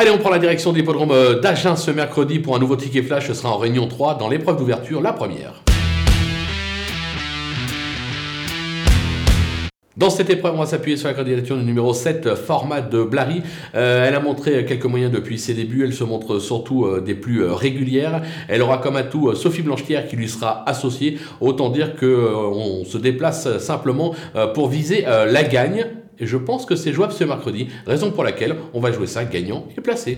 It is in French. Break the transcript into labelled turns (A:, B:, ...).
A: Allez, on prend la direction de l'hippodrome d'Agen ce mercredi pour un nouveau ticket flash. Ce sera en réunion 3 dans l'épreuve d'ouverture, la première. Dans cette épreuve, on va s'appuyer sur la candidature du numéro 7, format de Blary. Euh, elle a montré quelques moyens depuis ses débuts. Elle se montre surtout euh, des plus euh, régulières. Elle aura comme atout Sophie Blanchetière qui lui sera associée. Autant dire qu'on se déplace simplement pour viser la gagne. Et je pense que c'est jouable ce mercredi, raison pour laquelle on va jouer ça gagnant et placé.